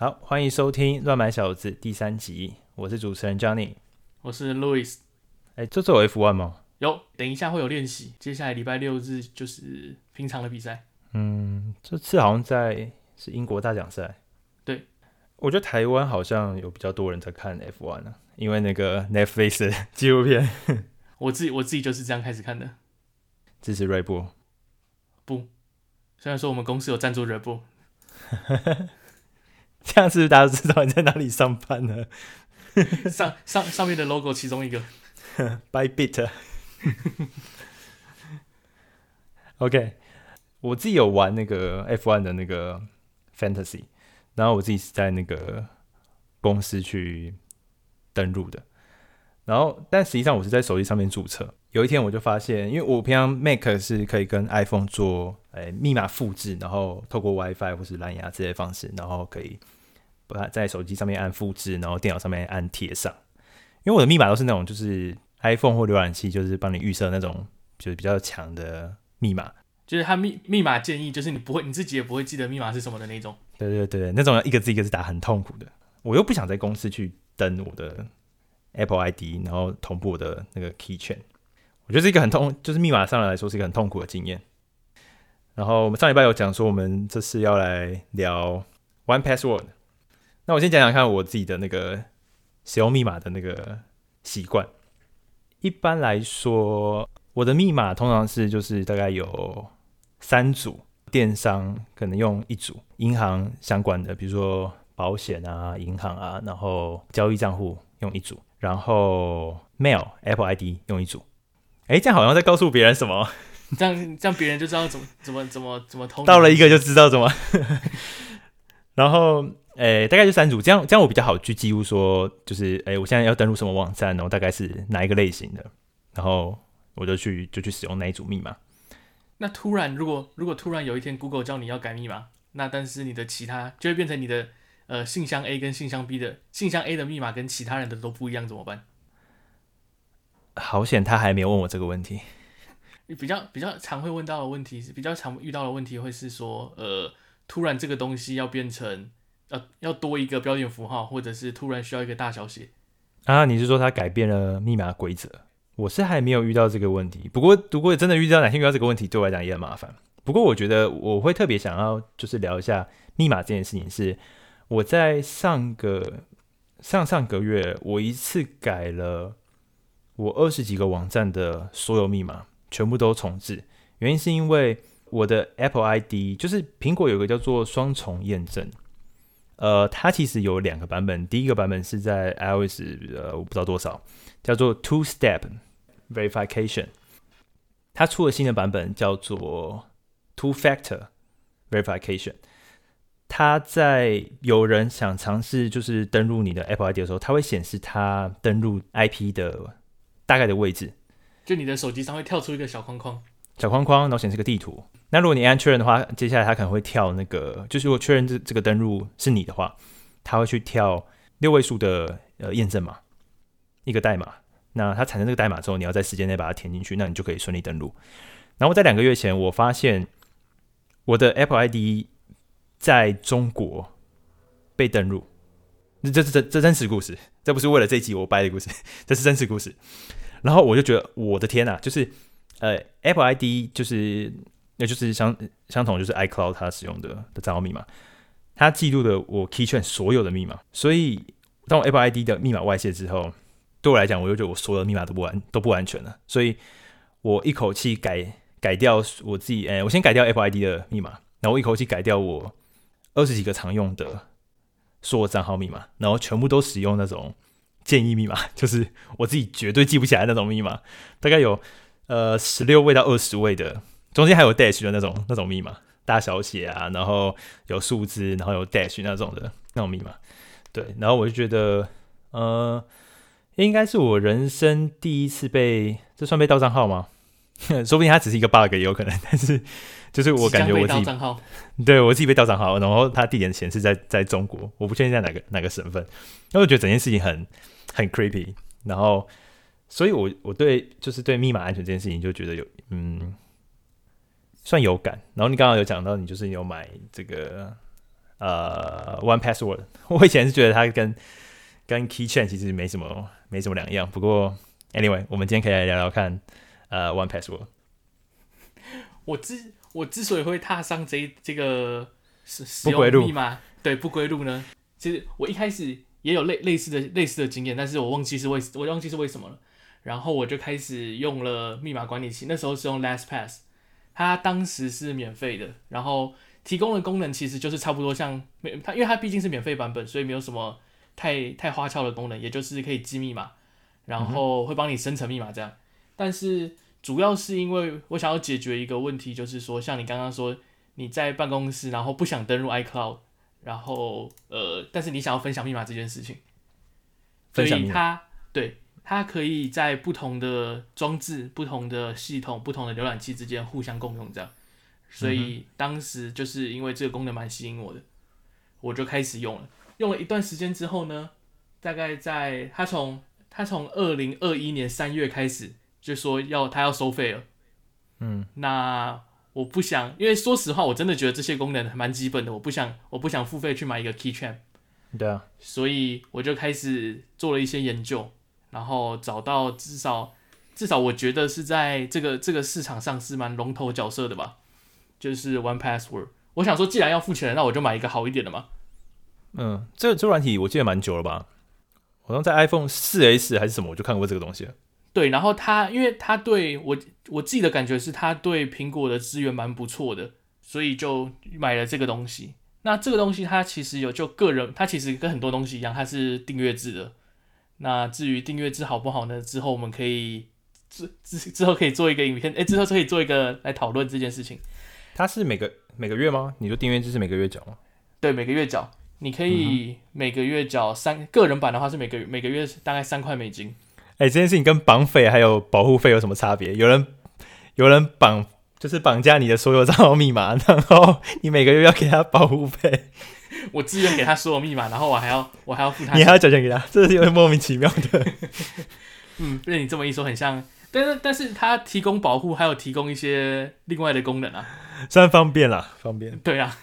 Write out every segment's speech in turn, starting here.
好，欢迎收听《乱买小子》第三集，我是主持人 Johnny，我是 Louis。哎，这次有 F1 吗？有，等一下会有练习，接下来礼拜六日就是平常的比赛。嗯，这次好像在是英国大奖赛。对，我觉得台湾好像有比较多人在看 F1 呢、啊，因为那个 Netflix 的纪录片。我自己我自己就是这样开始看的。支持锐步？不，虽然说我们公司有赞助锐步。这样是不是大家都知道你在哪里上班呢？上上上面的 logo 其中一个，Bybit。OK，我自己有玩那个 F1 的那个 Fantasy，然后我自己是在那个公司去登录的，然后但实际上我是在手机上面注册。有一天我就发现，因为我平常 Mac 是可以跟 iPhone 做诶密码复制，然后透过 WiFi 或是蓝牙这些方式，然后可以把它在手机上面按复制，然后电脑上面按贴上。因为我的密码都是那种就是 iPhone 或浏览器就是帮你预设那种就是比较强的。密码就是它密密码建议，就是你不会你自己也不会记得密码是什么的那种。对对对，那种一个字一个字打很痛苦的。我又不想在公司去登我的 Apple ID，然后同步我的那个 Key Chain，我觉得是一个很痛，就是密码上来说是一个很痛苦的经验。然后我们上礼拜有讲说，我们这次要来聊 One Password。那我先讲讲看我自己的那个使用密码的那个习惯。一般来说。我的密码通常是就是大概有三组，电商可能用一组，银行相关的，比如说保险啊、银行啊，然后交易账户用一组，然后 Mail Apple ID 用一组。哎，这样好像在告诉别人什么？这样这样别人就知道怎么怎么怎么怎么通。到了一个就知道怎么。然后诶，大概就三组，这样这样我比较好去记录说，就是诶，我现在要登录什么网站，然后大概是哪一个类型的，然后。我就去就去使用那一组密码。那突然，如果如果突然有一天 Google 叫你要改密码，那但是你的其他就会变成你的呃信箱 A 跟信箱 B 的信箱 A 的密码跟其他人的都不一样，怎么办？好险，他还没有问我这个问题。你比较比较常会问到的问题是比较常遇到的问题会是说，呃，突然这个东西要变成要要多一个标点符号，或者是突然需要一个大小写啊？你是说他改变了密码规则？我是还没有遇到这个问题，不过如果真的遇到哪天遇到这个问题，对我来讲也很麻烦。不过我觉得我会特别想要就是聊一下密码这件事情，是我在上个上上个月，我一次改了我二十几个网站的所有密码，全部都重置。原因是因为我的 Apple ID 就是苹果有个叫做双重验证，呃，它其实有两个版本，第一个版本是在 iOS 呃我不知道多少，叫做 Two Step。Verification，它出了新的版本，叫做 Two Factor Verification。它在有人想尝试就是登录你的 Apple ID 的时候，它会显示它登录 IP 的大概的位置。就你的手机上会跳出一个小框框，小框框，然后显示个地图。那如果你按确认的话，接下来它可能会跳那个，就是如果确认这这个登录是你的话，它会去跳六位数的呃验证码，一个代码。那它产生这个代码之后，你要在时间内把它填进去，那你就可以顺利登录。然后在两个月前，我发现我的 Apple ID 在中国被登录，这这这这真实故事，这不是为了这一集我掰的故事，这是真实故事。然后我就觉得我的天呐，就是呃 Apple ID 就是那就是相相同，就是 iCloud 它使用的的账号密码，它记录了我 Keychain 所有的密码，所以当我 Apple ID 的密码外泄之后。对我来讲，我就觉得我所有的密码都不安都不安全了，所以我一口气改改掉我自己，哎，我先改掉 Apple ID 的密码，然后我一口气改掉我二十几个常用的所有账号密码，然后全部都使用那种建议密码，就是我自己绝对记不起来那种密码，大概有呃十六位到二十位的，中间还有 dash 的那种那种密码，大小写啊，然后有数字，然后有 dash 那种的那种密码，对，然后我就觉得，呃。应该是我人生第一次被，这算被盗账号吗？说不定它只是一个 bug 也有可能，但是就是我感觉我自己，对我自己被盗账号，然后它地点显示在在中国，我不确定在哪个哪个省份，因为我觉得整件事情很很 creepy，然后所以我我对就是对密码安全这件事情就觉得有嗯算有感，然后你刚刚有讲到你就是有买这个呃 One Password。我以前是觉得它跟跟 Keychain 其实没什么没什么两样。不过 Anyway，我们今天可以来聊聊看呃 One Password。我之我之所以会踏上这这个使使用密码对不归路呢，其实我一开始也有类类似的类似的经验，但是我忘记是为我忘记是为什么了。然后我就开始用了密码管理器，那时候是用 LastPass，它当时是免费的，然后提供的功能其实就是差不多像它，因为它毕竟是免费版本，所以没有什么太太花俏的功能，也就是可以记密码，然后会帮你生成密码这样。但是主要是因为我想要解决一个问题，就是说像你刚刚说你在办公室，然后不想登入 iCloud，然后呃，但是你想要分享密码这件事情，所以它对。它可以在不同的装置、不同的系统、不同的浏览器之间互相共用，这样。所以当时就是因为这个功能蛮吸引我的，我就开始用了。用了一段时间之后呢，大概在它从它从二零二一年三月开始就说要它要收费了。嗯，那我不想，因为说实话，我真的觉得这些功能蛮基本的，我不想我不想付费去买一个 Keychain。对啊，所以我就开始做了一些研究。然后找到至少至少我觉得是在这个这个市场上是蛮龙头角色的吧，就是 One Password。我想说，既然要付钱，那我就买一个好一点的嘛。嗯，这这软体我记得蛮久了吧？好像在 iPhone 4S 还是什么，我就看过这个东西。对，然后它因为它对我我自己的感觉是它对苹果的资源蛮不错的，所以就买了这个东西。那这个东西它其实有就个人，它其实跟很多东西一样，它是订阅制的。那至于订阅制好不好呢？之后我们可以之之之后可以做一个影片，哎，之后可以做一个来讨论这件事情。它是每个每个月吗？你说订阅制是每个月缴吗？对，每个月缴。你可以每个月缴三，个人版的话是每个每个月大概三块美金。哎，这件事情跟绑匪还有保护费有什么差别？有人有人绑就是绑架你的所有账号密码，然后你每个月要给他保护费。我自愿给他所有密码，然后我还要我还要付他，你还要缴钱给他，这是有点莫名其妙的。嗯，被你这么一说，很像，但是但是他提供保护，还有提供一些另外的功能啊，算方便啦，方便。对啊，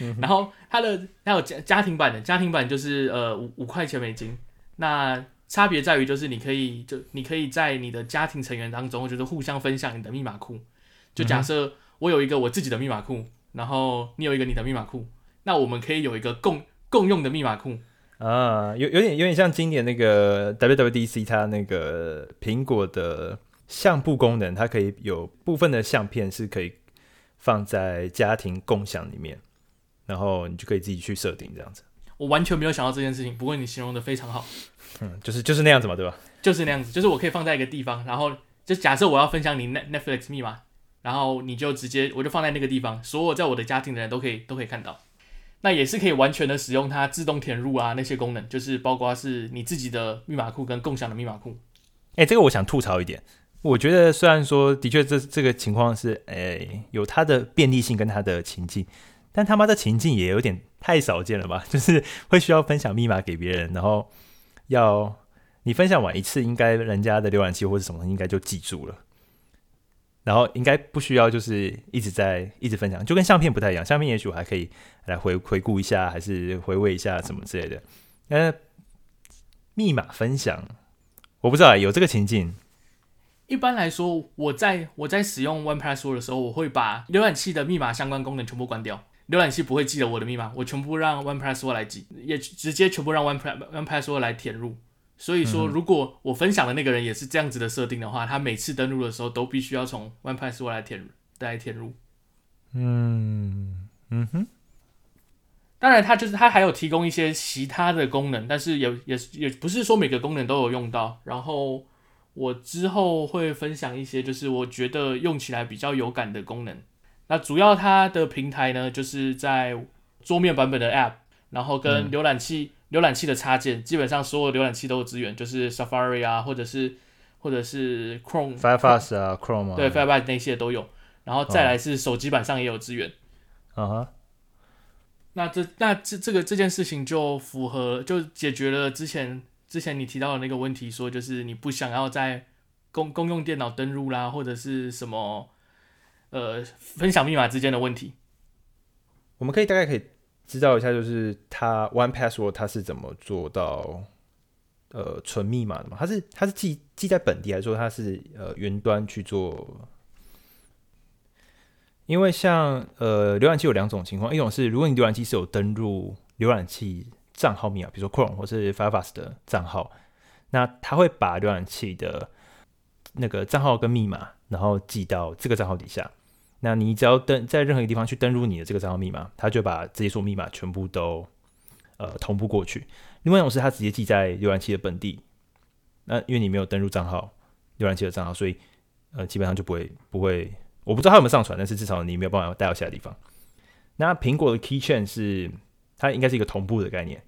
嗯、然后它的还有家家庭版的，家庭版就是呃五五块钱美金，那差别在于就是你可以就你可以在你的家庭成员当中，就是互相分享你的密码库，就假设我有一个我自己的密码库，然后你有一个你的密码库。那我们可以有一个共共用的密码库啊，有有点有点像今年那个 WWDC 它那个苹果的相簿功能，它可以有部分的相片是可以放在家庭共享里面，然后你就可以自己去设定这样子。我完全没有想到这件事情，不过你形容的非常好。嗯，就是就是那样子嘛，对吧？就是那样子，就是我可以放在一个地方，然后就假设我要分享你 Net Netflix 密码，然后你就直接我就放在那个地方，所有在我的家庭的人都可以都可以看到。那也是可以完全的使用它自动填入啊，那些功能就是包括是你自己的密码库跟共享的密码库。哎、这个我想吐槽一点，我觉得虽然说的确这这个情况是哎、有它的便利性跟它的情境，但他妈的情境也有点太少见了吧？就是会需要分享密码给别人，然后要你分享完一次，应该人家的浏览器或者什么应该就记住了。然后应该不需要，就是一直在一直分享，就跟相片不太一样。相片也许我还可以来回回顾一下，还是回味一下什么之类的。呃，密码分享，我不知道有这个情境。一般来说，我在我在使用 One Password 的时候，我会把浏览器的密码相关功能全部关掉。浏览器不会记得我的密码，我全部让 One Password 来记，也直接全部让 OnePlus One Password 来填入。所以说，如果我分享的那个人也是这样子的设定的话，他每次登录的时候都必须要从 One Password 来填来填入。嗯嗯哼。当然，它就是它还有提供一些其他的功能，但是也也也不是说每个功能都有用到。然后我之后会分享一些，就是我觉得用起来比较有感的功能。那主要它的平台呢，就是在桌面版本的 App，然后跟浏览器。嗯浏览器的插件，基本上所有浏览器都有资源，就是 Safari 啊，或者是或者是 Chrome、Firefox 啊、Chrome 啊，对，Firefox 那些都有。然后再来是手机版上也有资源。啊哈。那这那这这个这件事情就符合，就解决了之前之前你提到的那个问题，说就是你不想要在公公用电脑登录啦，或者是什么呃分享密码之间的问题。我们可以大概可以知道一下，就是它 One Password 它是怎么做到呃存密码的嘛？它是它是记记在本地，还是说它是呃云端去做？因为像呃浏览器有两种情况，一种是如果你浏览器是有登录浏览器账号密码，比如说 Chrome 或是 Firefox 的账号，那它会把浏览器的那个账号跟密码，然后记到这个账号底下。那你只要登在任何一个地方去登录你的这个账号密码，它就把这些所密码全部都呃同步过去。另外一种是它直接记在浏览器的本地，那因为你没有登录账号浏览器的账号，所以呃基本上就不会不会，我不知道它有没有上传，但是至少你没有办法带到其他地方。那苹果的 Keychain 是它应该是一个同步的概念，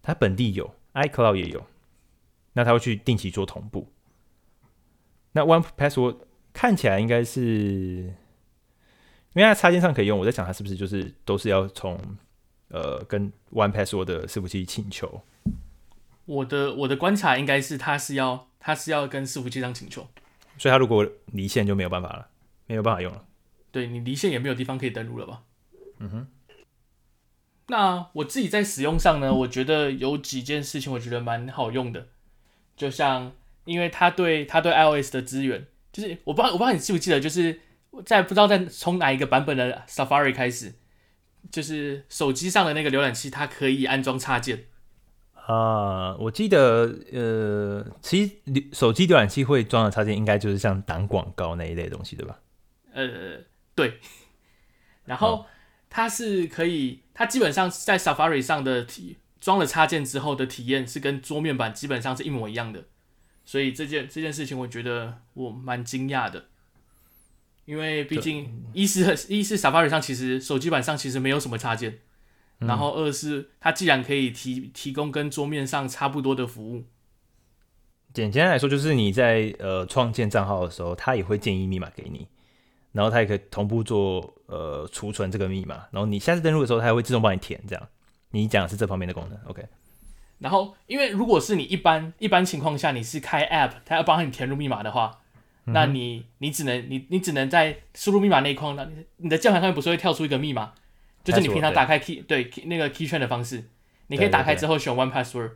它本地有，iCloud 也有，那它会去定期做同步。那 One Password 看起来应该是。因为它插件上可以用，我在想它是不是就是都是要从呃跟 One Password 的伺服器请求。我的我的观察应该是它是要它是要跟伺服器上请求，所以它如果离线就没有办法了，没有办法用了。对，你离线也没有地方可以登录了吧？嗯哼。那我自己在使用上呢，我觉得有几件事情我觉得蛮好用的，就像因为它对它对 iOS 的资源，就是我不知道我不知道你记不记得，就是。在不知道在从哪一个版本的 Safari 开始，就是手机上的那个浏览器，它可以安装插件啊。我记得，呃，其实手机浏览器会装的插件，应该就是像挡广告那一类东西，对吧？呃，对。然后它是可以，它基本上在 Safari 上的体装了插件之后的体验是跟桌面版基本上是一模一样的，所以这件这件事情，我觉得我蛮惊讶的。因为毕竟一是一是 Safari 上其实手机版上其实没有什么插件，嗯、然后二是它既然可以提提供跟桌面上差不多的服务，简单来说就是你在呃创建账号的时候，它也会建议密码给你，然后它也可以同步做呃储存这个密码，然后你下次登录的时候，它还会自动帮你填这样。你讲的是这方面的功能，OK？然后因为如果是你一般一般情况下你是开 App，它要帮你填入密码的话。那你你只能你你只能在输入密码那一框，那你你的键盘上面不是会跳出一个密码，就是你平常打开 key 对，对那个 keychain 的方式，你可以打开之后选 one password，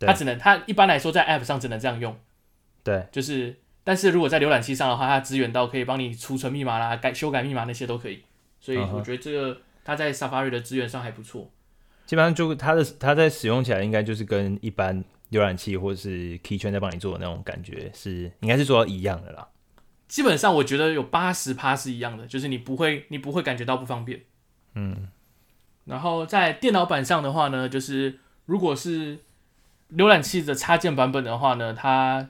它只能它一般来说在 app 上只能这样用，对，就是但是如果在浏览器上的话，它支援到可以帮你储存密码啦、改修改密码那些都可以，所以我觉得这个它在 Safari 的资源上还不错，基本上就它的它在使用起来应该就是跟一般。浏览器或者是 Keychain 在帮你做的那种感觉是，应该是做到一样的啦。基本上我觉得有八十趴是一样的，就是你不会你不会感觉到不方便。嗯，然后在电脑版上的话呢，就是如果是浏览器的插件版本的话呢，它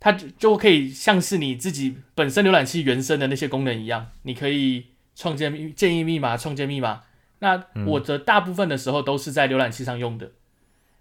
它就就可以像是你自己本身浏览器原生的那些功能一样，你可以创建建议密码、创建密码。那我的大部分的时候都是在浏览器上用的。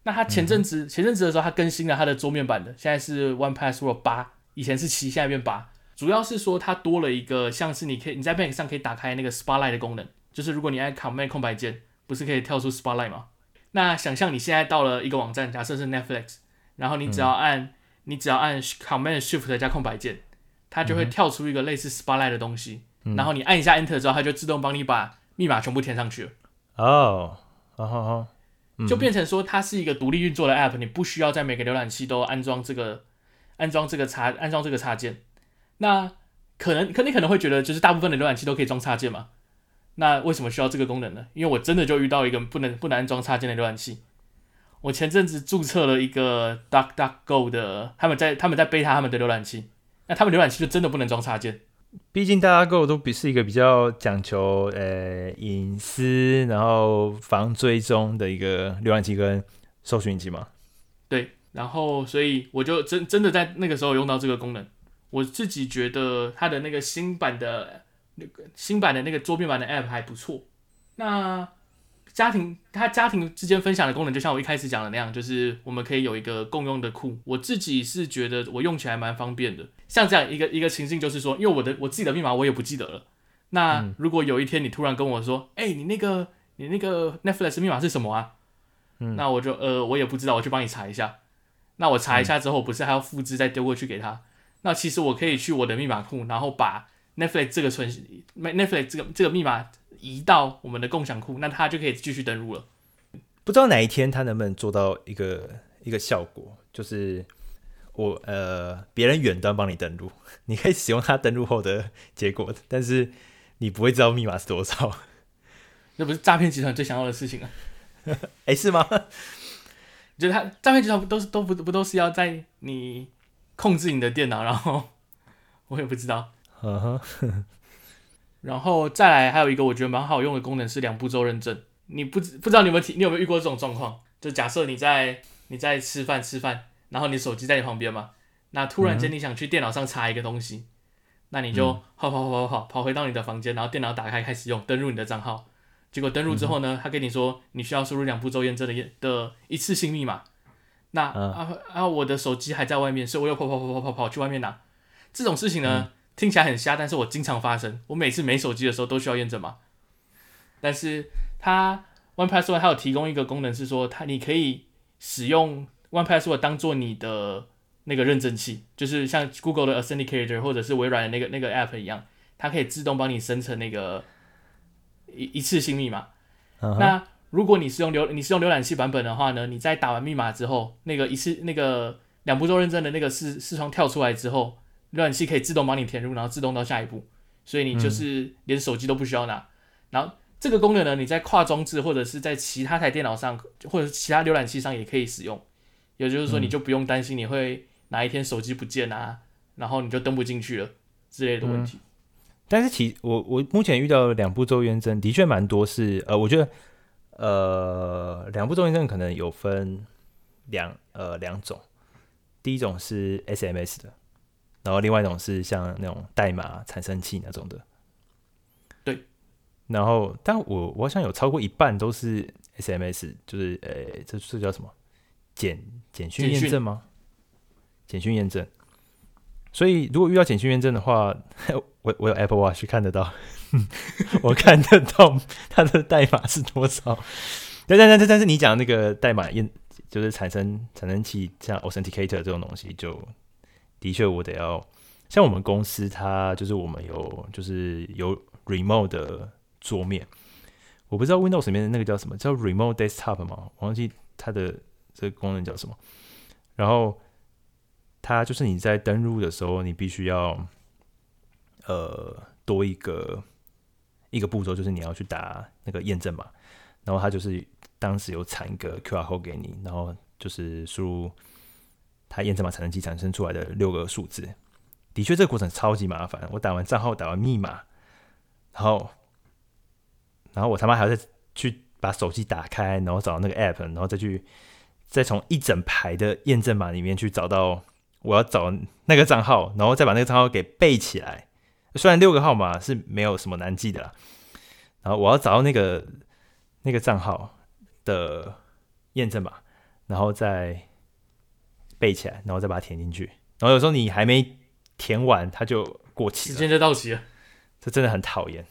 那它前阵子、嗯、前阵子的时候，它更新了它的桌面版的，现在是 One Password 八，以前是七，现在变八。主要是说它多了一个像是你可以你在 Mac 上可以打开那个 Spotlight 的功能，就是如果你按 Command 空白键，不是可以跳出 Spotlight 吗？那想象你现在到了一个网站，假设是 Netflix，然后你只要按、嗯、你只要按 Command Shift 加空白键，它就会跳出一个类似 Spotlight 的东西，嗯、然后你按一下 Enter 之后，它就自动帮你把密码全部填上去了。哦，好好好。就变成说，它是一个独立运作的 App，你不需要在每个浏览器都安装这个安装这个插安装这个插件。那可能，可你可能会觉得，就是大部分的浏览器都可以装插件嘛？那为什么需要这个功能呢？因为我真的就遇到一个不能不能安装插件的浏览器。我前阵子注册了一个 DuckDuckGo 的，他们在他们在 beta 他们的浏览器，那他们浏览器就真的不能装插件。毕竟大家 Go 都比是一个比较讲求呃隐私，然后防追踪的一个浏览器跟搜寻机嘛。对，然后所以我就真真的在那个时候用到这个功能。我自己觉得它的那个新版的那个新版的那个桌面版的 App 还不错。那家庭，他家庭之间分享的功能，就像我一开始讲的那样，就是我们可以有一个共用的库。我自己是觉得我用起来蛮方便的。像这样一个一个情境，就是说，因为我的我自己的密码我也不记得了。那如果有一天你突然跟我说，哎、嗯欸，你那个你那个 Netflix 密码是什么啊？嗯，那我就呃我也不知道，我去帮你查一下。那我查一下之后，不是还要复制再丢过去给他？那其实我可以去我的密码库，然后把 Netflix 这个存 Netflix 这个这个密码移到我们的共享库，那它就可以继续登录了。不知道哪一天它能不能做到一个一个效果，就是我呃别人远端帮你登录，你可以使用它登录后的结果，但是你不会知道密码是多少。那不是诈骗集团最想要的事情啊？哎、欸，是吗？就是他诈骗集团不都是都不不都是要在你控制你的电脑，然后我也不知道。Uh huh. 然后再来还有一个我觉得蛮好用的功能是两步骤认证。你不知不知道你有没有你有没有遇过这种状况？就假设你在你在吃饭吃饭，然后你手机在你旁边嘛，那突然间你想去电脑上查一个东西，嗯、那你就跑跑跑跑跑跑回到你的房间，然后电脑打开开始用登录你的账号。结果登录之后呢，他跟你说你需要输入两步骤验证的的一次性密码。那啊啊，我的手机还在外面，所以我又跑跑跑跑跑跑去外面拿。这种事情呢，嗯、听起来很瞎，但是我经常发生。我每次没手机的时候都需要验证码。但是它 One Password 它有提供一个功能，是说它你可以使用 One Password 当做你的那个认证器，就是像 Google 的 Authenticator 或者是微软的那个那个 App 一样，它可以自动帮你生成那个。一一次性密码，uh huh. 那如果你是用浏你是用浏览器版本的话呢，你在打完密码之后，那个一次那个两步骤认证的那个视视窗跳出来之后，浏览器可以自动帮你填入，然后自动到下一步，所以你就是连手机都不需要拿。嗯、然后这个功能呢，你在跨装置或者是在其他台电脑上或者是其他浏览器上也可以使用，也就是说你就不用担心你会哪一天手机不见啊，然后你就登不进去了之类的问题。嗯但是其我我目前遇到两步骤验证的确蛮多是呃，我觉得呃两步骤验证可能有分两呃两种，第一种是 SMS 的，然后另外一种是像那种代码产生器那种的。对。然后，但我我好像有超过一半都是 SMS，就是呃、欸，这这叫什么？简简讯验证吗？简讯验证。所以，如果遇到简讯验证的话，我我有 Apple Watch 看得到，我看得到它的代码是多少。但但但但是你讲那个代码验，就是产生产生器，像 Authenticator 这种东西，就的确我得要。像我们公司，它就是我们有就是有 Remote 的桌面，我不知道 Windows 里面的那个叫什么，叫 Remote Desktop 吗？我忘记它的这个功能叫什么。然后。它就是你在登录的时候，你必须要呃多一个一个步骤，就是你要去打那个验证码，然后它就是当时有产一个 QR code 给你，然后就是输入它验证码产生机产生出来的六个数字。的确，这个过程超级麻烦。我打完账号，打完密码，然后然后我他妈还要再去把手机打开，然后找到那个 app，然后再去再从一整排的验证码里面去找到。我要找那个账号，然后再把那个账号给背起来。虽然六个号码是没有什么难记的啦，然后我要找到那个那个账号的验证码，然后再背起来，然后再把它填进去。然后有时候你还没填完，它就过期了，时间就到期了。这真的很讨厌。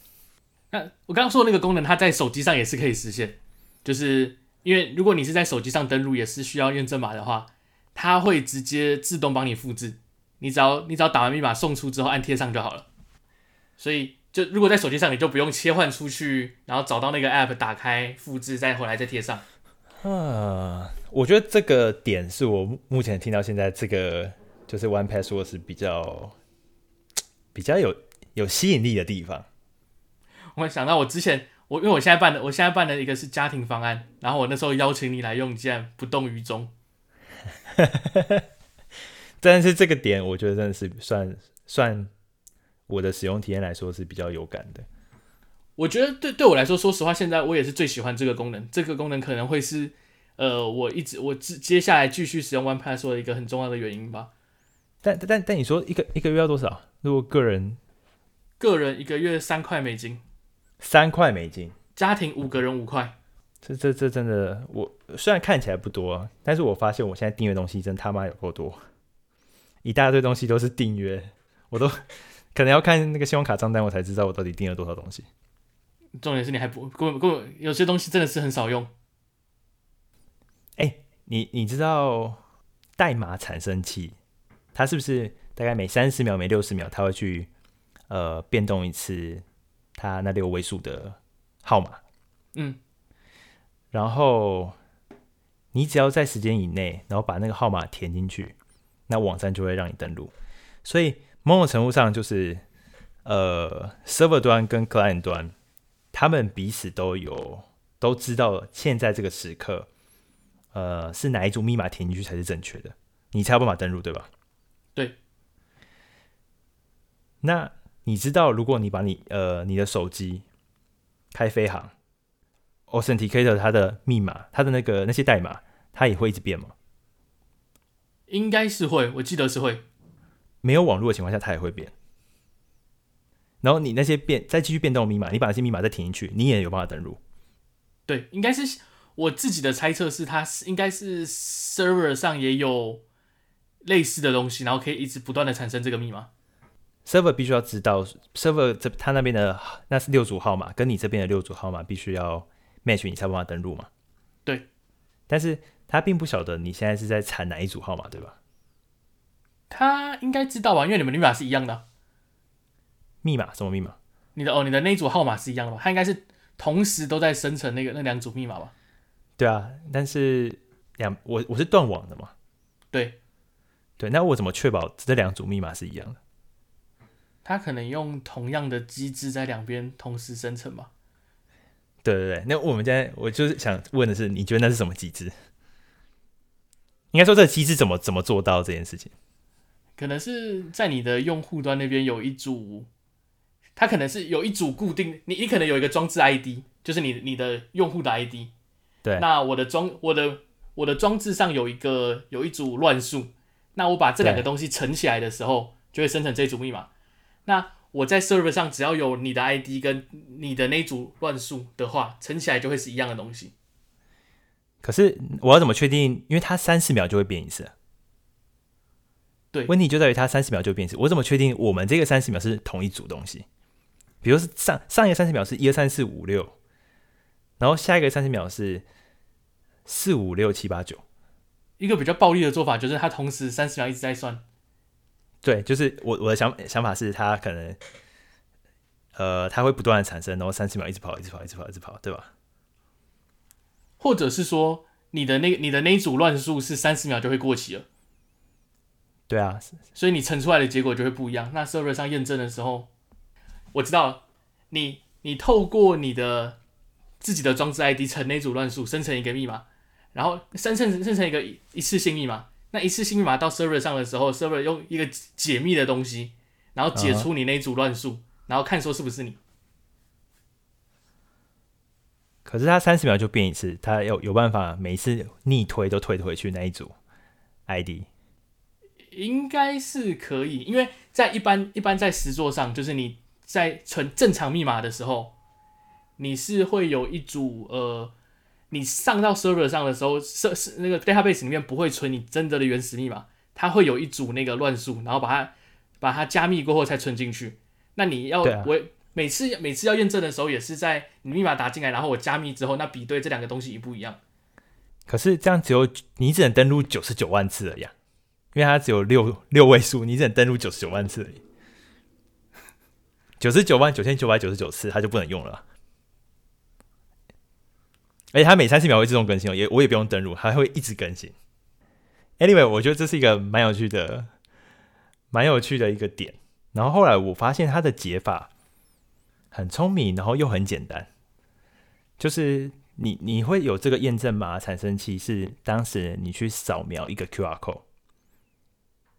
那我刚刚说的那个功能，它在手机上也是可以实现，就是因为如果你是在手机上登录，也是需要验证码的话。它会直接自动帮你复制，你只要你只要打完密码送出之后按贴上就好了。所以就如果在手机上，你就不用切换出去，然后找到那个 app 打开复制，再回来再贴上。啊，我觉得这个点是我目前听到现在这个就是 One Password 是比较比较有有吸引力的地方。我想到我之前我因为我现在办的我现在办的一个是家庭方案，然后我那时候邀请你来用，竟然不动于衷。但是这个点，我觉得真的是算算我的使用体验来说是比较有感的。我觉得对对我来说，说实话，现在我也是最喜欢这个功能。这个功能可能会是呃，我一直我接接下来继续使用 One Password 的一个很重要的原因吧。但但但你说一个一个月要多少？如果个人个人一个月三块美金，三块美金，家庭五个人五块。这这这真的，我虽然看起来不多，但是我发现我现在订阅东西真他妈有够多，一大堆东西都是订阅，我都 可能要看那个信用卡账单，我才知道我到底订了多少东西。重点是你还不够够，有些东西真的是很少用。哎，你你知道代码产生器，它是不是大概每三十秒、每六十秒，它会去呃变动一次它那六位数的号码。嗯，然后你只要在时间以内，然后把那个号码填进去，那网站就会让你登录。所以某种程度上就是，呃，server 端跟 client 端，他们彼此都有都知道现在这个时刻，呃，是哪一组密码填进去才是正确的，你才有办法登录，对吧？对。那你知道，如果你把你呃你的手机开飞行，Authenticator 它的密码，它的那个那些代码，它也会一直变吗？应该是会，我记得是会。没有网络的情况下，它也会变。然后你那些变再继续变动密码，你把那些密码再填进去，你也有办法登录。对，应该是我自己的猜测是，它是应该是 server 上也有类似的东西，然后可以一直不断的产生这个密码。server 必须要知道 server 这他那边的那是六组号码，跟你这边的六组号码必须要 match，你才有办法登录嘛。对，但是他并不晓得你现在是在产哪一组号码，对吧？他应该知道吧，因为你们密码是一样的。密码什么密码？你的哦，你的那一组号码是一样的吧？它应该是同时都在生成那个那两组密码吧？对啊，但是两我我是断网的嘛？对，对，那我怎么确保这两组密码是一样的？他可能用同样的机制在两边同时生成吧？对对对，那我们现在我就是想问的是，你觉得那是什么机制？应该说这个机制怎么怎么做到这件事情？可能是在你的用户端那边有一组，它可能是有一组固定，你你可能有一个装置 ID，就是你你的用户的 ID。对。那我的装我的我的装置上有一个有一组乱数，那我把这两个东西乘起来的时候，就会生成这组密码。那我在 server 上只要有你的 ID 跟你的那组乱数的话，乘起来就会是一样的东西。可是我要怎么确定？因为它三十秒就会变一次。对，问题就在于它三十秒就变一次，我怎么确定我们这个三十秒是同一组东西？比如是上上一个三十秒是一二三四五六，然后下一个三十秒是四五六七八九。一个比较暴力的做法就是他同时三十秒一直在算。对，就是我我的想想法是他可能，呃，它会不断的产生，然后三十秒一直跑，一直跑，一直跑，一直跑，对吧？或者是说你的那你的那一组乱数是三十秒就会过期了。对啊，所以你乘出来的结果就会不一样。那 server 上验证的时候，我知道你你透过你的自己的装置 ID 乘那组乱数生成一个密码，然后生成生成一个一次性密码。那一次性密码到 server 上的时候，server 用一个解密的东西，然后解除你那组乱数，嗯，然后看说是不是你。可是他三十秒就变一次，他有有办法每一次逆推都推回去那一组 ID。应该是可以，因为在一般一般在实作上，就是你在存正常密码的时候，你是会有一组呃，你上到 server 上的时候，设是那个 database 里面不会存你真的的原始密码，它会有一组那个乱数，然后把它把它加密过后才存进去。那你要我、啊、每次每次要验证的时候，也是在你密码打进来，然后我加密之后，那比对这两个东西一不一样？可是这样只有你只能登录九十九万次了呀。因为它只有六六位数，你只能登录九十九万次而已，九十九万九千九百九十九次，它就不能用了。而且它每三十秒会自动更新哦，也我也不用登录，它会一直更新。Anyway，我觉得这是一个蛮有趣的、蛮有趣的一个点。然后后来我发现它的解法很聪明，然后又很简单，就是你你会有这个验证码产生器，是当时你去扫描一个 QR code。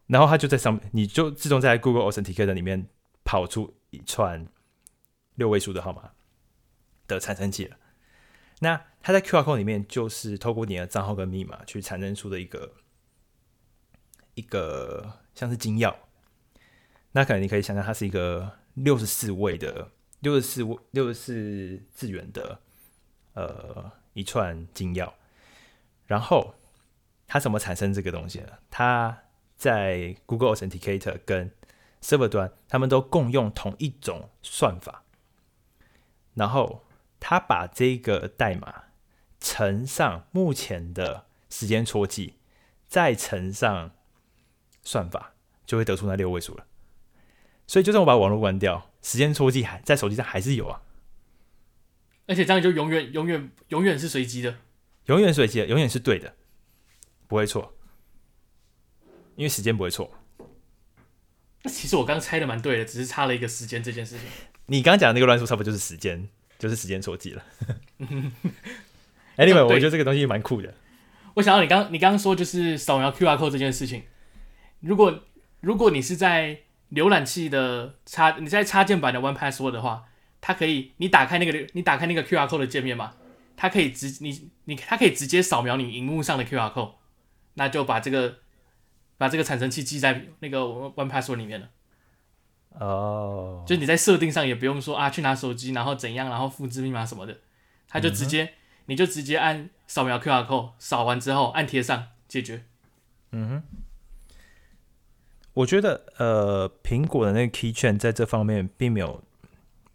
然后它就在上面，你就自动在 Google Authenticator 里面跑出一串六位数的号码的产生器了。那它在 QR code 里面，就是透过你的账号跟密码去产生出的一个一个像是金钥。那可能你可以想象，它是一个六十四位的六十四位六十四字元的呃一串金钥。然后它怎么产生这个东西呢？它在 Google Authenticator 跟 Server 端，他们都共用同一种算法，然后他把这个代码乘上目前的时间戳记，再乘上算法，就会得出那六位数了。所以就算我把网络关掉，时间戳记还在手机上还是有啊。而且这样就永远、永远、永远是随机的，永远随机的，永远是对的，不会错，因为时间不会错。那其实我刚猜的蛮对的，只是差了一个时间这件事情。你刚刚讲的那个乱数，差不多就是时间，就是时间错记了。Anyway，我觉得这个东西蛮酷的。我想到你刚你刚刚说就是扫描 QR code 这件事情，如果如果你是在浏览器的插你在插件版的 One Password 的话，它可以你打开那个你打开那个 QR code 的界面嘛，它可以直你你它可以直接扫描你荧幕上的 QR code，那就把这个。把这个产生器记在那个 One Password 里面了。哦，oh. 就你在设定上也不用说啊，去拿手机，然后怎样，然后复制密码什么的，它就直接，mm hmm. 你就直接按扫描 QR code，扫完之后按贴上解决。嗯哼、mm，hmm. 我觉得呃，苹果的那个 Keychain 在这方面并没有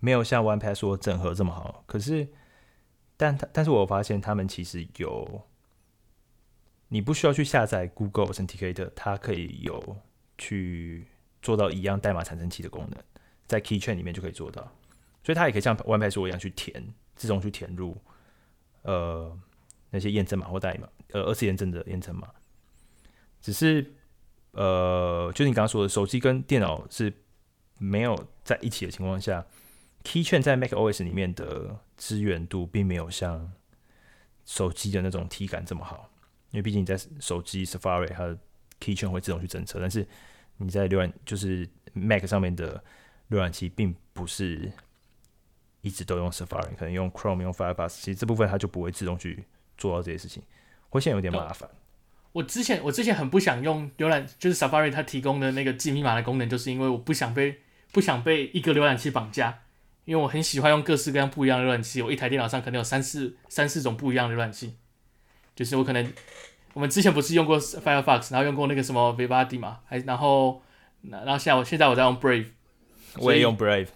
没有像 One Password 整合这么好，可是，但但是我发现他们其实有。你不需要去下载 Google Authenticator，它可以有去做到一样代码产生器的功能，在 Keychain 里面就可以做到，所以它也可以像 One Password 一样去填，自动去填入呃那些验证码或代码，呃二次验证的验证码。只是呃，就你刚刚说的，手机跟电脑是没有在一起的情况下，Keychain 在 macOS 里面的支援度并没有像手机的那种体感这么好。因为毕竟你在手机 Safari 它的 Keychain 会自动去侦测，但是你在浏览就是 Mac 上面的浏览器，并不是一直都用 Safari，可能用 Chrome 用 Firefox，其实这部分它就不会自动去做到这些事情，会现在有点麻烦。我之前我之前很不想用浏览，就是 Safari 它提供的那个记密码的功能，就是因为我不想被不想被一个浏览器绑架，因为我很喜欢用各式各样不一样的浏览器，我一台电脑上可能有三四三四种不一样的浏览器。就是我可能，我们之前不是用过 Firefox，然后用过那个什么 Vivaldi 嘛，还然后，然后现在我现在我在用 Brave，我也用 Brave，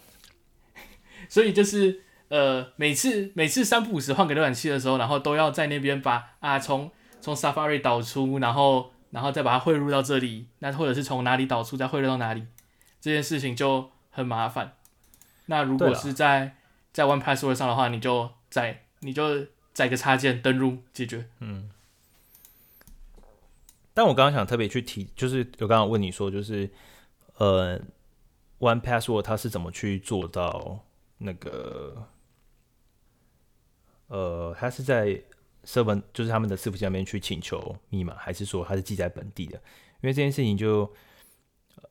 所以就是呃每次每次三不五时换个浏览器的时候，然后都要在那边把啊从从 Safari 导出，然后然后再把它汇入到这里，那或者是从哪里导出再汇入到哪里，这件事情就很麻烦。那如果是在在 One Password 上的话，你就在你就。载个插件登录解决。嗯，但我刚刚想特别去提，就是我刚刚问你说，就是呃，One Password 它是怎么去做到那个呃，它是在 server 就是他们的伺服器上面去请求密码，还是说它是记在本地的？因为这件事情就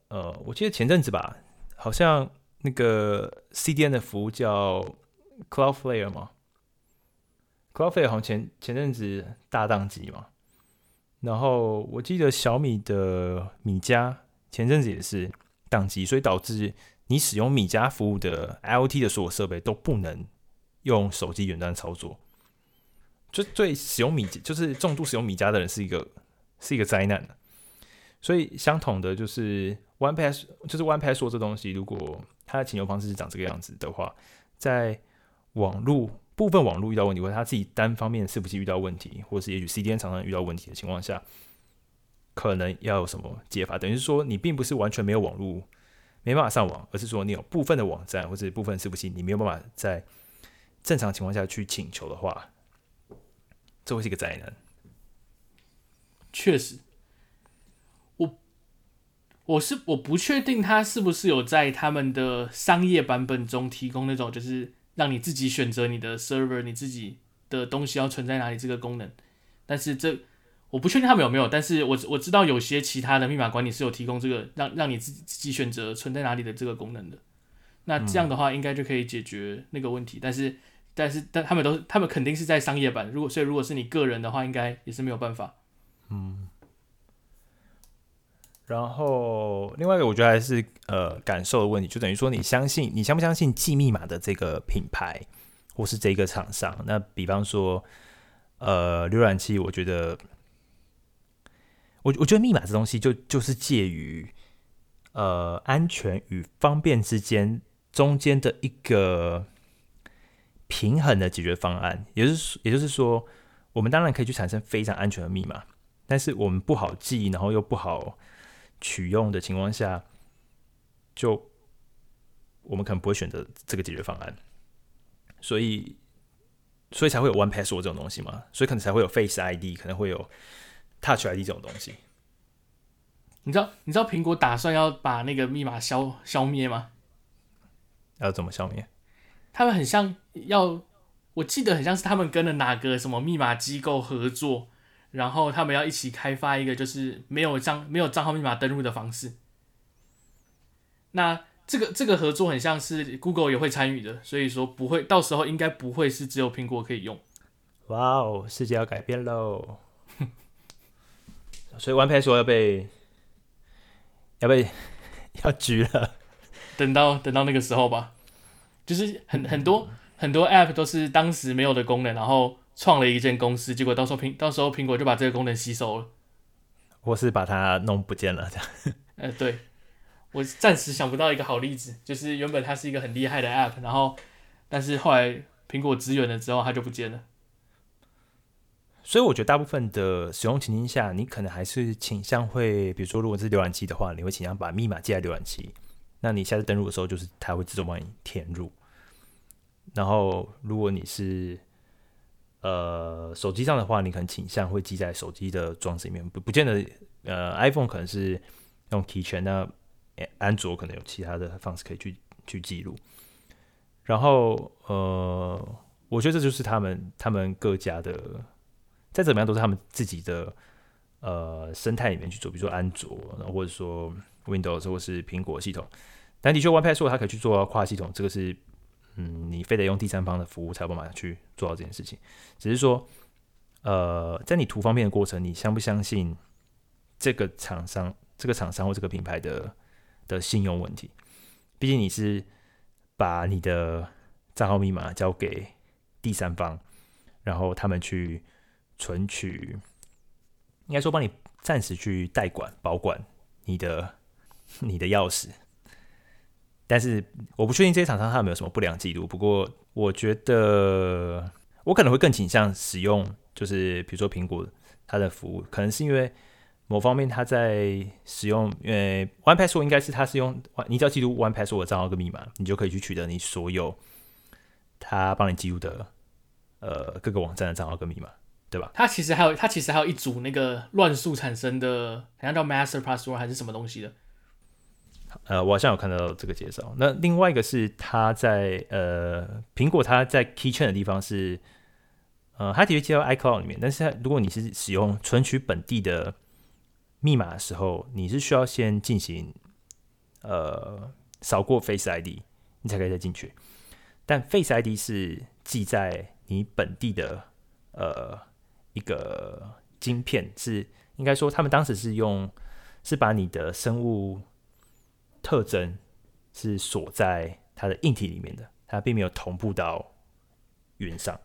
呃，我记得前阵子吧，好像那个 CDN 的服务叫 Cloudflare 嘛。Cloudflare 好像前前阵子大宕机嘛，然后我记得小米的米家前阵子也是宕机，所以导致你使用米家服务的 IoT 的所有设备都不能用手机远端操作，就对使用米就是重度使用米家的人是一个是一个灾难。所以相同的就是 One Pass 就是 OnePass 这东西，如果它的请求方式是长这个样子的话，在网络。部分网络遇到问题，或者他自己单方面伺服器遇到问题，或者是也许 CDN 常常遇到问题的情况下，可能要有什么解法？等于是说，你并不是完全没有网络，没办法上网，而是说你有部分的网站或者部分伺服器，你没有办法在正常情况下去请求的话，这会是一个灾难。确实，我我是我不确定他是不是有在他们的商业版本中提供那种就是。让你自己选择你的 server，你自己的东西要存在哪里这个功能，但是这我不确定他们有没有，但是我我知道有些其他的密码管理是有提供这个让让你自己自己选择存在哪里的这个功能的。那这样的话应该就可以解决那个问题，但是但是但他们都他们肯定是在商业版，如果所以如果是你个人的话，应该也是没有办法。嗯。然后，另外一个我觉得还是呃感受的问题，就等于说你相信你相不相信记密码的这个品牌或是这个厂商？那比方说，呃，浏览器，我觉得，我我觉得密码这东西就就是介于呃安全与方便之间中间的一个平衡的解决方案，也就是也就是说，我们当然可以去产生非常安全的密码，但是我们不好记，然后又不好。取用的情况下，就我们可能不会选择这个解决方案，所以所以才会有 One Password 这种东西嘛，所以可能才会有 Face ID，可能会有 Touch ID 这种东西。你知道你知道苹果打算要把那个密码消消灭吗？要怎么消灭？他们很像要，我记得很像是他们跟了哪个什么密码机构合作，然后他们要一起开发一个就是没有账没有账号密码登录的方式。那这个这个合作很像是 Google 也会参与的，所以说不会到时候应该不会是只有苹果可以用。哇哦，世界要改变喽！所以 One Password 要被要被要局了，等到等到那个时候吧。就是很很多很多 App 都是当时没有的功能，然后创了一间公司，结果到时候苹到时候苹果就把这个功能吸收了，或是把它弄不见了这样。呃，对。我暂时想不到一个好例子，就是原本它是一个很厉害的 App，然后但是后来苹果支援了之后，它就不见了。所以我觉得大部分的使用情境下，你可能还是倾向会，比如说如果是浏览器的话，你会倾向把密码记在浏览器，那你下次登录的时候，就是它会自动帮你填入。然后如果你是呃手机上的话，你可能倾向会记在手机的装置里面，不不见得呃 iPhone 可能是用 Keychain 那。安卓可能有其他的方式可以去去记录，然后呃，我觉得这就是他们他们各家的，再怎么样都是他们自己的呃生态里面去做，比如说安卓，或者说 Windows 或是苹果系统。但的确，One Password 它可以去做跨系统，这个是嗯，你非得用第三方的服务才有办法去做到这件事情。只是说，呃，在你图方便的过程，你相不相信这个厂商、这个厂商或这个品牌的？的信用问题，毕竟你是把你的账号密码交给第三方，然后他们去存取，应该说帮你暂时去代管保管你的 你的钥匙。但是我不确定这些厂商他有没有什么不良记录，不过我觉得我可能会更倾向使用，就是比如说苹果它的服务，可能是因为。某方面，他在使用，因为 One Password 应该是他是用，你只要记录 One Password 的账号跟密码，你就可以去取得你所有他帮你记录的呃各个网站的账号跟密码，对吧？它其实还有，它其实还有一组那个乱数产生的，好像叫 Master Password 还是什么东西的。呃，我好像有看到这个介绍。那另外一个是他在呃苹果，它在 Keychain 的地方是呃，它的确接到 iCloud 里面，但是如果你是使用存取本地的。密码的时候，你是需要先进行呃扫过 Face ID，你才可以再进去。但 Face ID 是记在你本地的呃一个晶片，是应该说他们当时是用是把你的生物特征是锁在它的硬体里面的，它并没有同步到云上。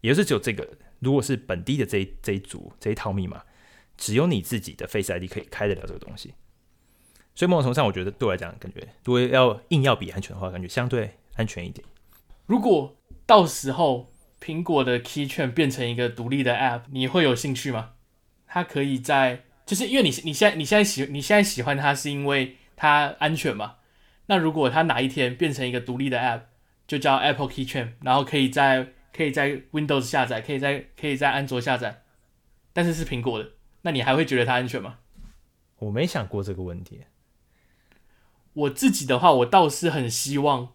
也就是只有这个，如果是本地的这一这一组这一套密码。只有你自己的 Face ID 可以开得了这个东西，所以某种程度上，我觉得对我来讲，感觉如果要硬要比安全的话，感觉相对安全一点。如果到时候苹果的 Keychain 变成一个独立的 App，你会有兴趣吗？它可以在，就是因为你你现在你现在喜你现在喜欢它是因为它安全嘛？那如果它哪一天变成一个独立的 App，就叫 Apple Keychain，然后可以在可以在 Windows 下载，可以在可以在安卓下载，但是是苹果的。那你还会觉得它安全吗？我没想过这个问题。我自己的话，我倒是很希望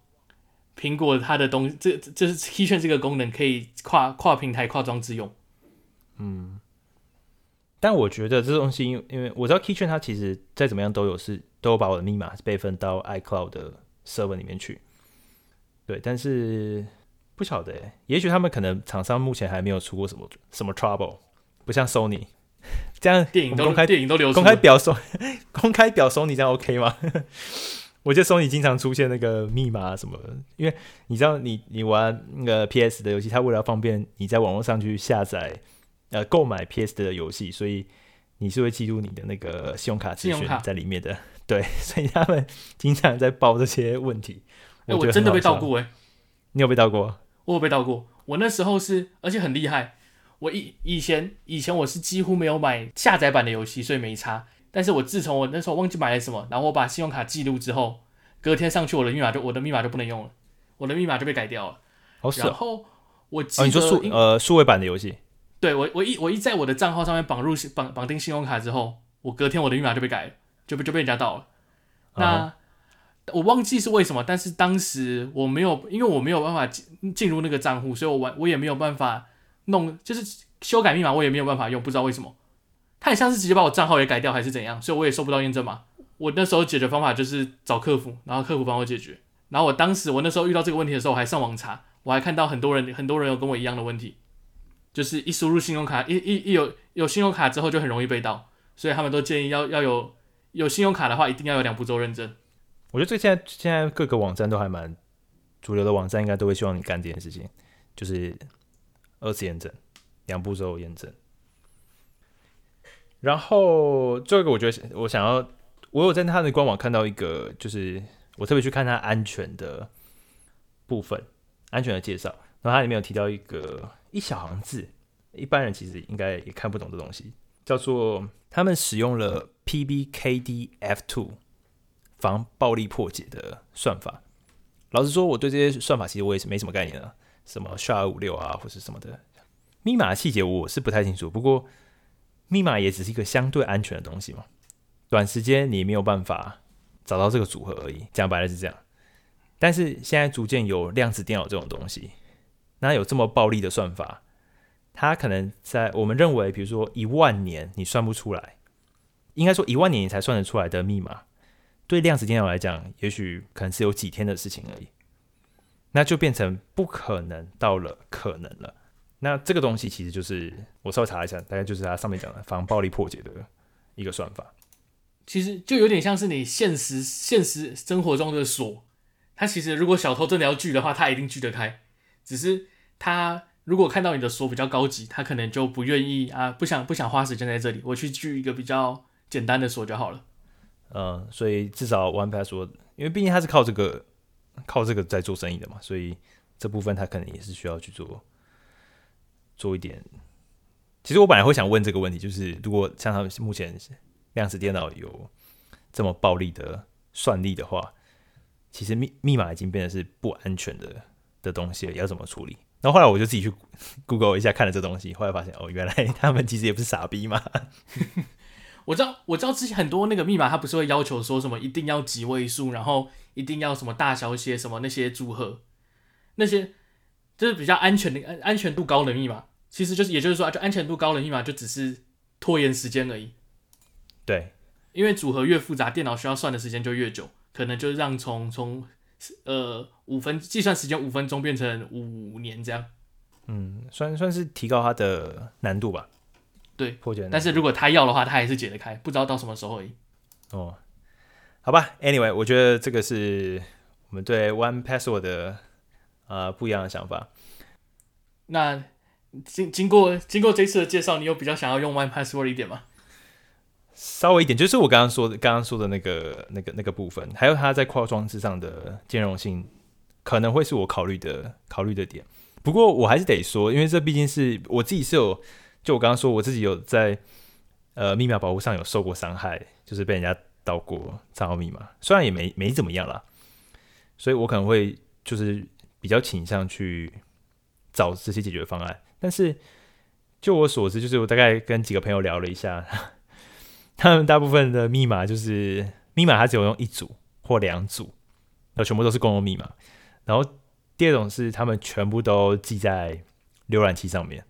苹果它的东西，这这是 Keychain 这个功能可以跨跨平台、跨装置用。嗯，但我觉得这东西，因为因为我知道 Keychain 它其实再怎么样都有是都有把我的密码备份到 iCloud 的 server 里面去。对，但是不晓得，也许他们可能厂商目前还没有出过什么什么 trouble，不像 Sony。这样电影都公开电影都流出公开表说公开表说你这样 OK 吗？我觉得 Sony 经常出现那个密码什么的，因为你知道你你玩那个 PS 的游戏，它为了方便你在网络上去下载呃购买 PS 的游戏，所以你是会记录你的那个信用卡资讯在里面的。对，所以他们经常在报这些问题。哎、欸，我真的被盗过哎、欸！你有被盗过？我有被盗过。我那时候是，而且很厉害。我以以前以前我是几乎没有买下载版的游戏，所以没差。但是我自从我那时候忘记买了什么，然后我把信用卡记录之后，隔天上去我的密码就我的密码就不能用了，我的密码就被改掉了。好是、哦、然后我记得、哦、你说数呃数位版的游戏，对我我一我一在我的账号上面绑入绑绑定信用卡之后，我隔天我的密码就被改了，就被就被人家盗了。那、uh-huh. 我忘记是为什么，但是当时我没有，因为我没有办法进进入那个账户，所以我完我也没有办法弄，就是修改密码我也没有办法用，不知道为什么。他很像是直接把我账号也改掉还是怎样，所以我也收不到验证码。我那时候解决方法就是找客服，然后客服帮我解决。然后我当时我那时候遇到这个问题的时候，我还上网查，我还看到很多人很多人有跟我一样的问题，就是一输入信用卡一一一有有信用卡之后就很容易被盗，所以他们都建议要要有有信用卡的话一定要有两步骤认证。我觉得这现在现在各个网站都还蛮主流的网站应该都会希望你干这件事情，就是二次验证，两步骤验证。然后最后一个，我觉得我想要。我有在他的官网看到一个，就是我特别去看他安全的部分，安全的介绍。然后它里面有提到一个一小行字，一般人其实应该也看不懂的东西，叫做他们使用了 PBKDF2 防暴力破解的算法。老实说，我对这些算法其实我也是没什么概念的，什么 SHA-256 啊，或是什么的密码细节我是不太清楚。不过密码也只是一个相对安全的东西嘛。短时间你没有办法找到这个组合而已，讲白了是这样。但是现在逐渐有量子电脑这种东西，那有这么暴力的算法，它可能在我们认为，比如说一万年你算不出来，应该说一万年你才算得出来的密码，对量子电脑来讲，也许可能是有几天的事情而已，那就变成不可能到了可能了。那这个东西其实就是我稍微查一下，大概就是它上面讲的防暴力破解的一个算法。其实就有点像是你现实现实生活中的锁，它其实如果小偷真的要锯的话，他一定锯得开。只是他如果看到你的锁比较高级，他可能就不愿意啊，不想不想花时间在这里，我去锯一个比较简单的锁就好了。嗯，所以至少 One Password，因为毕竟他是靠这个靠这个在做生意的嘛，所以这部分他可能也是需要去做做一点。其实我本来会想问这个问题，就是如果像他们目前。量子电脑有这么暴力的算力的话，其实密密码已经变得是不安全的的东西，要怎么处理？然后后来我就自己去 Google 一下，看了这东西，后来发现哦，原来 他们其实也不是傻逼嘛。我知道，我知道之前很多那个密码，它不是会要求说什么一定要几位数，然后一定要什么大小写什么那些组合，那些就是比较安全的安安全度高的密码，其实就是也就是说，就安全度高的密码就只是拖延时间而已。对，因为组合越复杂，电脑需要算的时间就越久，可能就让从从呃五分计算时间五分钟变成五年这样。嗯，算算是提高它的难度吧。对，破解。但是如果他要的话，他还是解得开，不知道到什么时候而已。哦，好吧，Anyway，我觉得这个是我们对 One Password 的呃不一样的想法。那经经过经过这次的介绍，你有比较想要用 One Password 一点吗？稍微一点，就是我刚刚说的，刚刚说的那个、那个、那个部分，还有它在跨装置上的兼容性，可能会是我考虑的考虑的点。不过我还是得说，因为这毕竟是我自己是有，就我刚刚说我自己有在呃密码保护上有受过伤害，就是被人家盗过账号密码，虽然也没没怎么样啦，所以我可能会就是比较倾向去找这些解决方案。但是就我所知，就是我大概跟几个朋友聊了一下。他们大部分的密码就是密码，它只有用一组或两组，然后全部都是公用密码。然后第二种是他们全部都记在浏览器上面。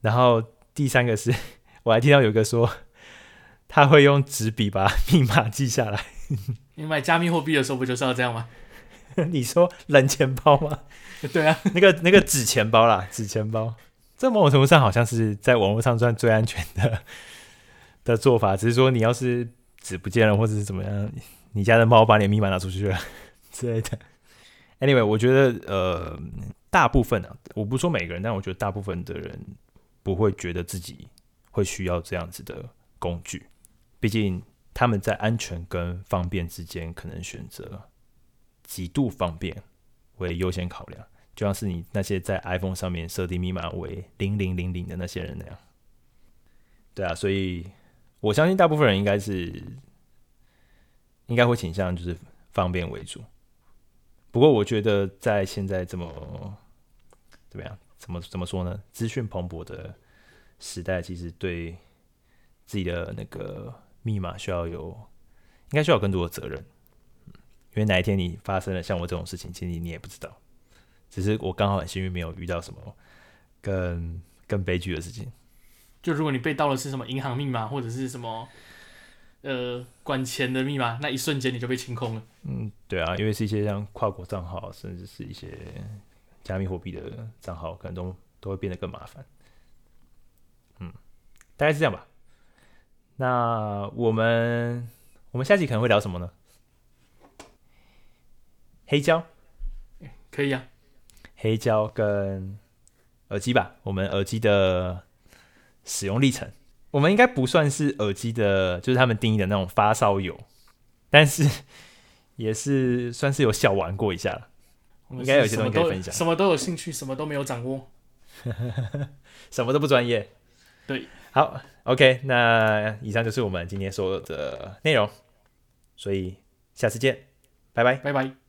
然后第三个是，我还听到有一个说，他会用纸笔把密码记下来。你买加密货币的时候不就是要这样吗？你说冷钱包吗？对啊，那个那个纸钱包啦，纸钱包，这某种程度上好像是在网络上算最安全的。的做法，只是说你要是纸不见了，或者是怎么样，你家的猫把你的密码拿出去了之类的。Anyway，我觉得呃，大部分啊，我不说每个人，但我觉得大部分的人不会觉得自己会需要这样子的工具。毕竟他们在安全跟方便之间，可能选择极度方便为优先考量，就像是你那些在 iPhone 上面设定密码为零零零零的那些人那样。对啊，所以。我相信大部分人应该是应该会倾向就是方便为主。不过我觉得在现在这么怎么样，怎么怎么说呢？资讯蓬勃的时代，其实对自己的那个密码需要有，应该需要更多的责任。因为哪一天你发生了像我这种事情，其实你也不知道。只是我刚好很幸运，没有遇到什么更更悲剧的事情。就如果你被盗的是什么银行密码或者是什么呃管钱的密码，那一瞬间你就被清空了。嗯，对啊，因为是一些像跨国账号，甚至是一些加密货币的账号，可能都都会变得更麻烦。嗯，大概是这样吧。那我们我们下集可能会聊什么呢？黑胶，可以啊。黑胶跟耳机吧，我们耳机的使用历程，我们应该不算是耳机的，就是他们定义的那种发烧友，但是 也是算是有小玩过一下了。应该有些东西可以分享。什么都有兴趣，什么都没有掌握，什么都不专业。对，好，OK，那以上就是我们今天所有的内容，所以下次见。拜拜，拜拜。